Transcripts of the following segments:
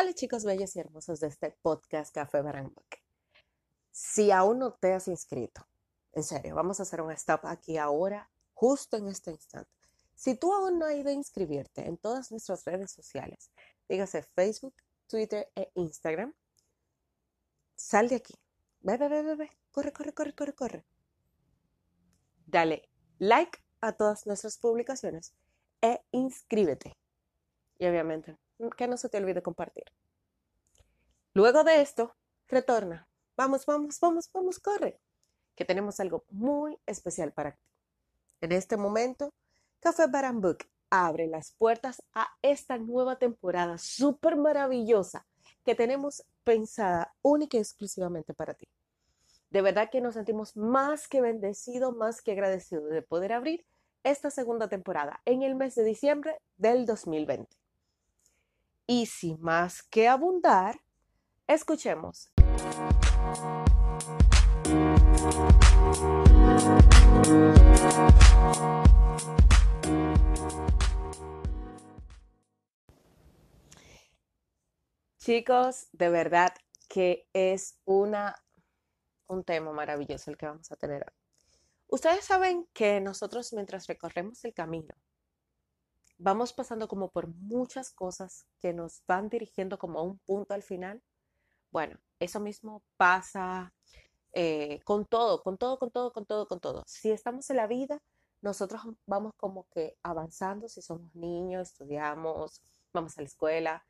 Hola chicos bellos y hermosos de este podcast Café Barangbook. Si aún no te has inscrito, en serio, vamos a hacer un stop aquí ahora, justo en este instante. Si tú aún no has ido a inscribirte en todas nuestras redes sociales, dígase Facebook, Twitter e Instagram, sal de aquí. Ve, ve, ve, ve, ve. Corre, corre, corre, corre, corre. Dale like a todas nuestras publicaciones e inscríbete. Y obviamente, que no se te olvide compartir. Luego de esto, retorna. Vamos, vamos, vamos, vamos, corre. Que tenemos algo muy especial para ti. En este momento, Café Book abre las puertas a esta nueva temporada súper maravillosa que tenemos pensada única y exclusivamente para ti. De verdad que nos sentimos más que bendecidos, más que agradecidos de poder abrir esta segunda temporada en el mes de diciembre del 2020. Y sin más que abundar, escuchemos. Chicos, de verdad que es una, un tema maravilloso el que vamos a tener. Ustedes saben que nosotros mientras recorremos el camino, vamos pasando como por muchas cosas que nos van dirigiendo como a un punto al final. Bueno, eso mismo pasa eh, con todo, con todo, con todo, con todo, con todo. Si estamos en la vida, nosotros vamos como que avanzando, si somos niños, estudiamos, vamos a la escuela,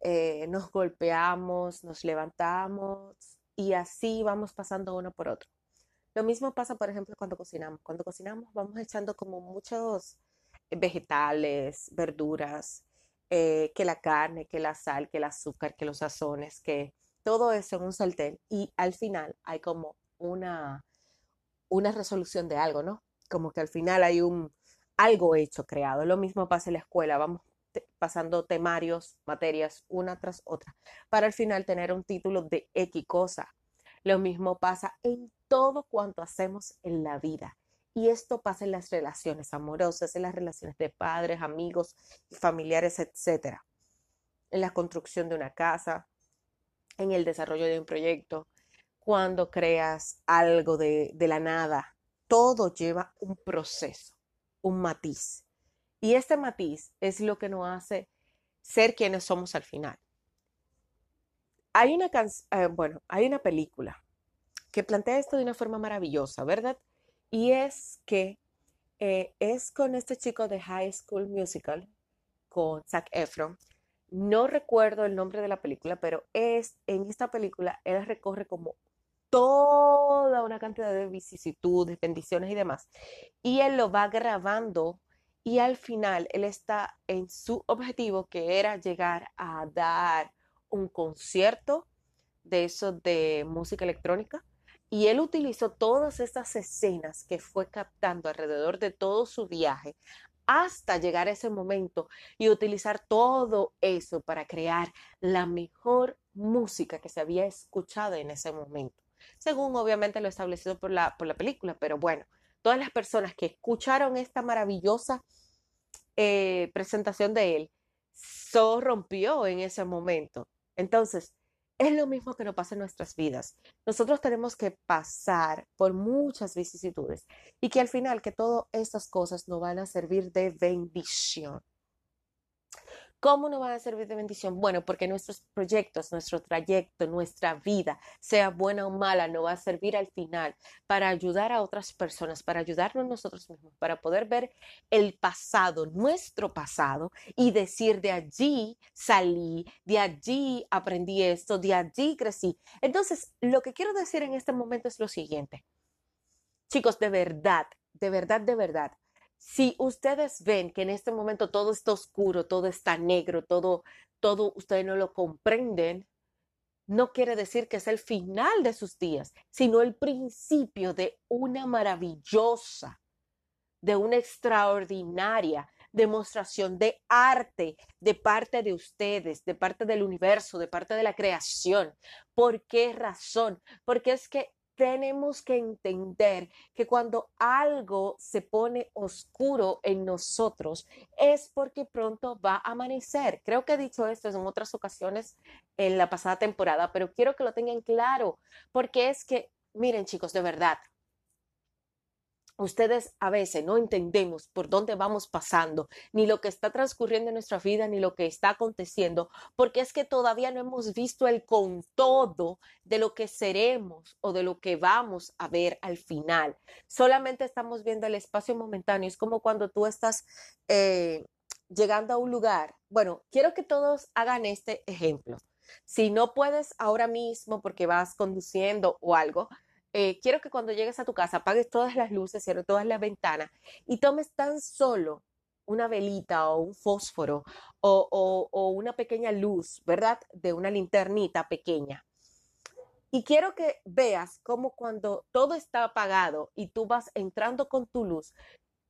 eh, nos golpeamos, nos levantamos y así vamos pasando uno por otro. Lo mismo pasa, por ejemplo, cuando cocinamos. Cuando cocinamos vamos echando como muchos vegetales, verduras, eh, que la carne, que la sal, que el azúcar, que los sazones, que todo eso en un sartén y al final hay como una, una resolución de algo, ¿no? Como que al final hay un algo hecho, creado. Lo mismo pasa en la escuela, vamos pasando temarios, materias, una tras otra, para al final tener un título de X cosa. Lo mismo pasa en todo cuanto hacemos en la vida. Y esto pasa en las relaciones amorosas, en las relaciones de padres, amigos, familiares, etc. En la construcción de una casa, en el desarrollo de un proyecto, cuando creas algo de, la nada. Todo lleva un proceso, un matiz. Y este matiz es lo que nos hace ser quienes somos al final. Hay una, eh, bueno, hay una película que plantea esto de una forma maravillosa, ¿verdad? Y es que eh, es con este chico de High School Musical, con Zac Efron. No recuerdo el nombre de la película, pero es en esta película él recorre como toda una cantidad de vicisitudes, bendiciones y demás. Y él lo va grabando y al final él está en su objetivo que era llegar a dar un concierto de eso de música electrónica y él utilizó todas estas escenas que fue captando alrededor de todo su viaje hasta llegar a ese momento y utilizar todo eso para crear la mejor música que se había escuchado en ese momento, según obviamente lo establecido por la, por la película, pero bueno, todas las personas que escucharon esta maravillosa eh, presentación de él, so rompió en ese momento. Entonces, es lo mismo que nos pasa en nuestras vidas. Nosotros tenemos que pasar por muchas vicisitudes y que al final que todas estas cosas nos van a servir de bendición. ¿Cómo nos van a servir de bendición? Bueno, porque nuestros proyectos, nuestro trayecto, nuestra vida, sea buena o mala, nos va a servir al final para ayudar a otras personas, para ayudarnos nosotros mismos, para poder ver el pasado, nuestro pasado, y decir de allí salí, de allí aprendí esto, de allí crecí. Entonces, lo que quiero decir en este momento es lo siguiente. Chicos, de verdad, de verdad, de verdad, si ustedes ven que en este momento todo está oscuro, todo está negro, todo, todo ustedes no lo comprenden, no quiere decir que es el final de sus días, sino el principio de una maravillosa, de una extraordinaria demostración de arte de parte de ustedes, de parte del universo, de parte de la creación. ¿Por qué razón? Porque es que tenemos que entender que cuando algo se pone oscuro en nosotros es porque pronto va a amanecer. Creo que he dicho esto en otras ocasiones en la pasada temporada, pero quiero que lo tengan claro, porque es que, miren chicos, de verdad, Ustedes a veces no entendemos por dónde vamos pasando, ni lo que está transcurriendo en nuestra vida, ni lo que está aconteciendo, porque es que todavía no hemos visto el con todo de lo que seremos o de lo que vamos a ver al final. Solamente estamos viendo el espacio momentáneo. Es como cuando tú estás eh, llegando a un lugar. Bueno, quiero que todos hagan este ejemplo. Si no puedes ahora mismo porque vas conduciendo o algo, eh, quiero que cuando llegues a tu casa apagues todas las luces, cierres todas las ventanas y tomes tan solo una velita o un fósforo o, o una pequeña luz, ¿verdad? De una linternita pequeña. Y quiero que veas cómo cuando todo está apagado y tú vas entrando con tu luz,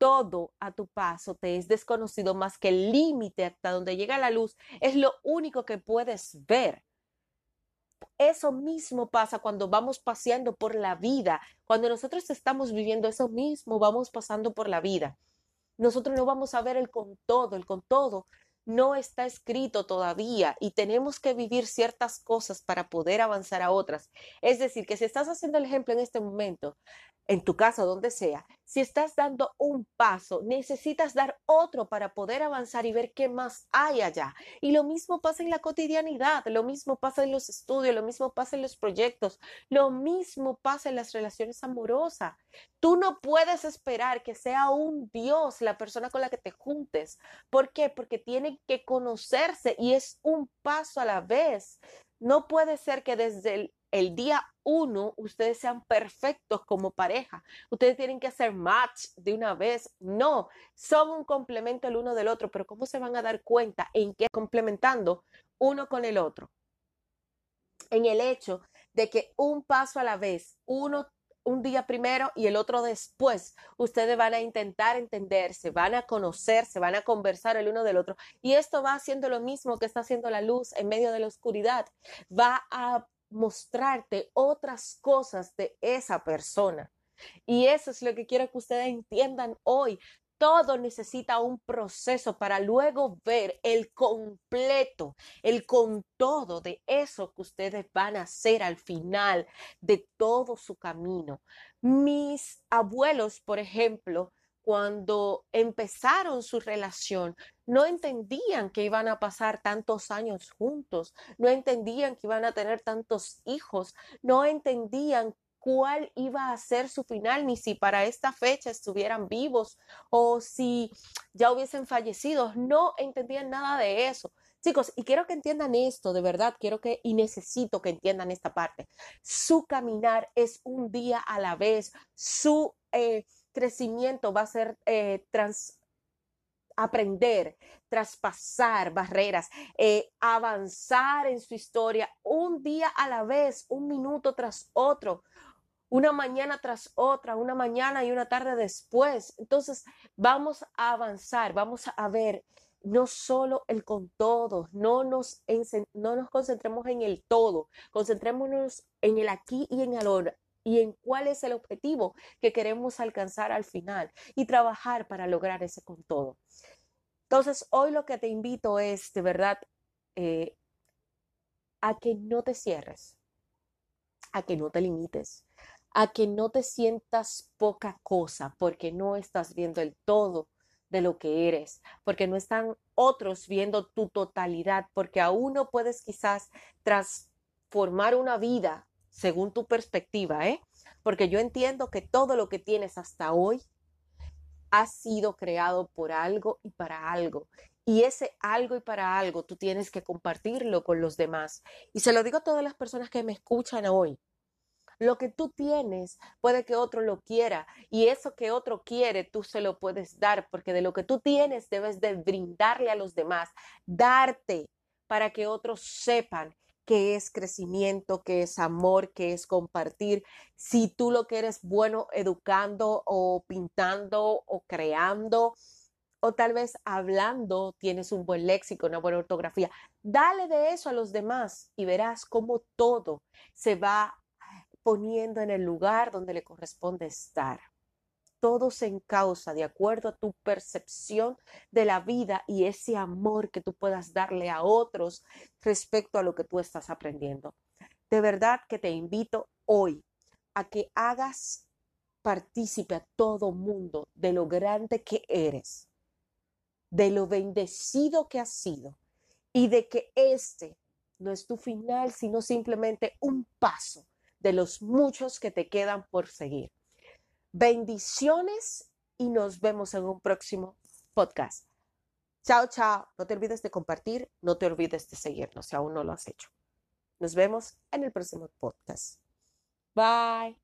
todo a tu paso te es desconocido más que el límite hasta donde llega la luz, es lo único que puedes ver. Eso mismo pasa cuando vamos paseando por la vida. Cuando nosotros estamos viviendo eso mismo, vamos pasando por la vida. Nosotros no vamos a ver el con todo, el con todo no está escrito todavía y tenemos que vivir ciertas cosas para poder avanzar a otras. Es decir, que si estás haciendo el ejemplo en este momento, en tu casa, donde sea, si estás dando un paso, necesitas dar otro para poder avanzar y ver qué más hay allá. Y lo mismo pasa en la cotidianidad, lo mismo pasa en los estudios, lo mismo pasa en los proyectos, lo mismo pasa en las relaciones amorosas. Tú no puedes esperar que sea un Dios la persona con la que te juntes. ¿Por qué? Porque tienen que conocerse y es un paso a la vez. No puede ser que desde el día uno ustedes sean perfectos como pareja. Ustedes tienen que hacer match de una vez. No, son un complemento el uno del otro, pero ¿cómo se van a dar cuenta en qué complementando uno con el otro? En el hecho de que un paso a la vez, uno un día primero y el otro después, ustedes van a intentar entenderse, van a conocerse, van a conversar el uno del otro. Y esto va haciendo lo mismo que está haciendo la luz en medio de la oscuridad. Va a mostrarte otras cosas de esa persona. Y eso es lo que quiero que ustedes entiendan hoy. Todo necesita un proceso para luego ver el completo, el con todo de eso que ustedes van a hacer al final de todo su camino. Mis abuelos, por ejemplo, cuando empezaron su relación, no entendían que iban a pasar tantos años juntos, no entendían que iban a tener tantos hijos, no entendían cuál iba a ser su final, ni si para esta fecha estuvieran vivos o si ya hubiesen fallecido, no entendían nada de eso. Chicos, y quiero que entiendan esto, de verdad, quiero que y necesito que entiendan esta parte. Su caminar es un día a la vez, su... Eh, crecimiento va a ser eh, aprender, traspasar barreras, eh, avanzar en su historia un día a la vez, un minuto tras otro, una mañana tras otra, una mañana y una tarde después. Entonces vamos a avanzar, vamos a ver no solo el con todo, no nos, no nos concentremos en el todo, concentrémonos en el aquí y en el ahora, y en cuál es el objetivo que queremos alcanzar al final y trabajar para lograr ese con todo. Entonces, hoy lo que te invito es, de verdad, eh, a que no te cierres, a que no te limites, a que no te sientas poca cosa porque no estás viendo el todo de lo que eres, porque no están otros viendo tu totalidad, porque aún no puedes quizás transformar una vida según tu perspectiva, ¿eh? Porque yo entiendo que todo lo que tienes hasta hoy ha sido creado por algo y para algo. Y ese algo y para algo tú tienes que compartirlo con los demás. Y se lo digo a todas las personas que me escuchan hoy. Lo que tú tienes puede que otro lo quiera y eso que otro quiere tú se lo puedes dar porque de lo que tú tienes debes de brindarle a los demás, darte para que otros sepan qué es crecimiento, qué es amor, qué es compartir. Si tú lo que eres bueno educando o pintando o creando o tal vez hablando, tienes un buen léxico, una buena ortografía, dale de eso a los demás y verás cómo todo se va poniendo en el lugar donde le corresponde estar. Todo se encausa de acuerdo a tu percepción de la vida y ese amor que tú puedas darle a otros respecto a lo que tú estás aprendiendo. De verdad que te invito hoy a que hagas partícipe a todo mundo de lo grande que eres, de lo bendecido que has sido y de que este no es tu final, sino simplemente un paso de los muchos que te quedan por seguir. Bendiciones y nos vemos en un próximo podcast. Chao, chao. No te olvides de compartir, no te olvides de seguirnos si aún no lo has hecho. Nos vemos en el próximo podcast. Bye.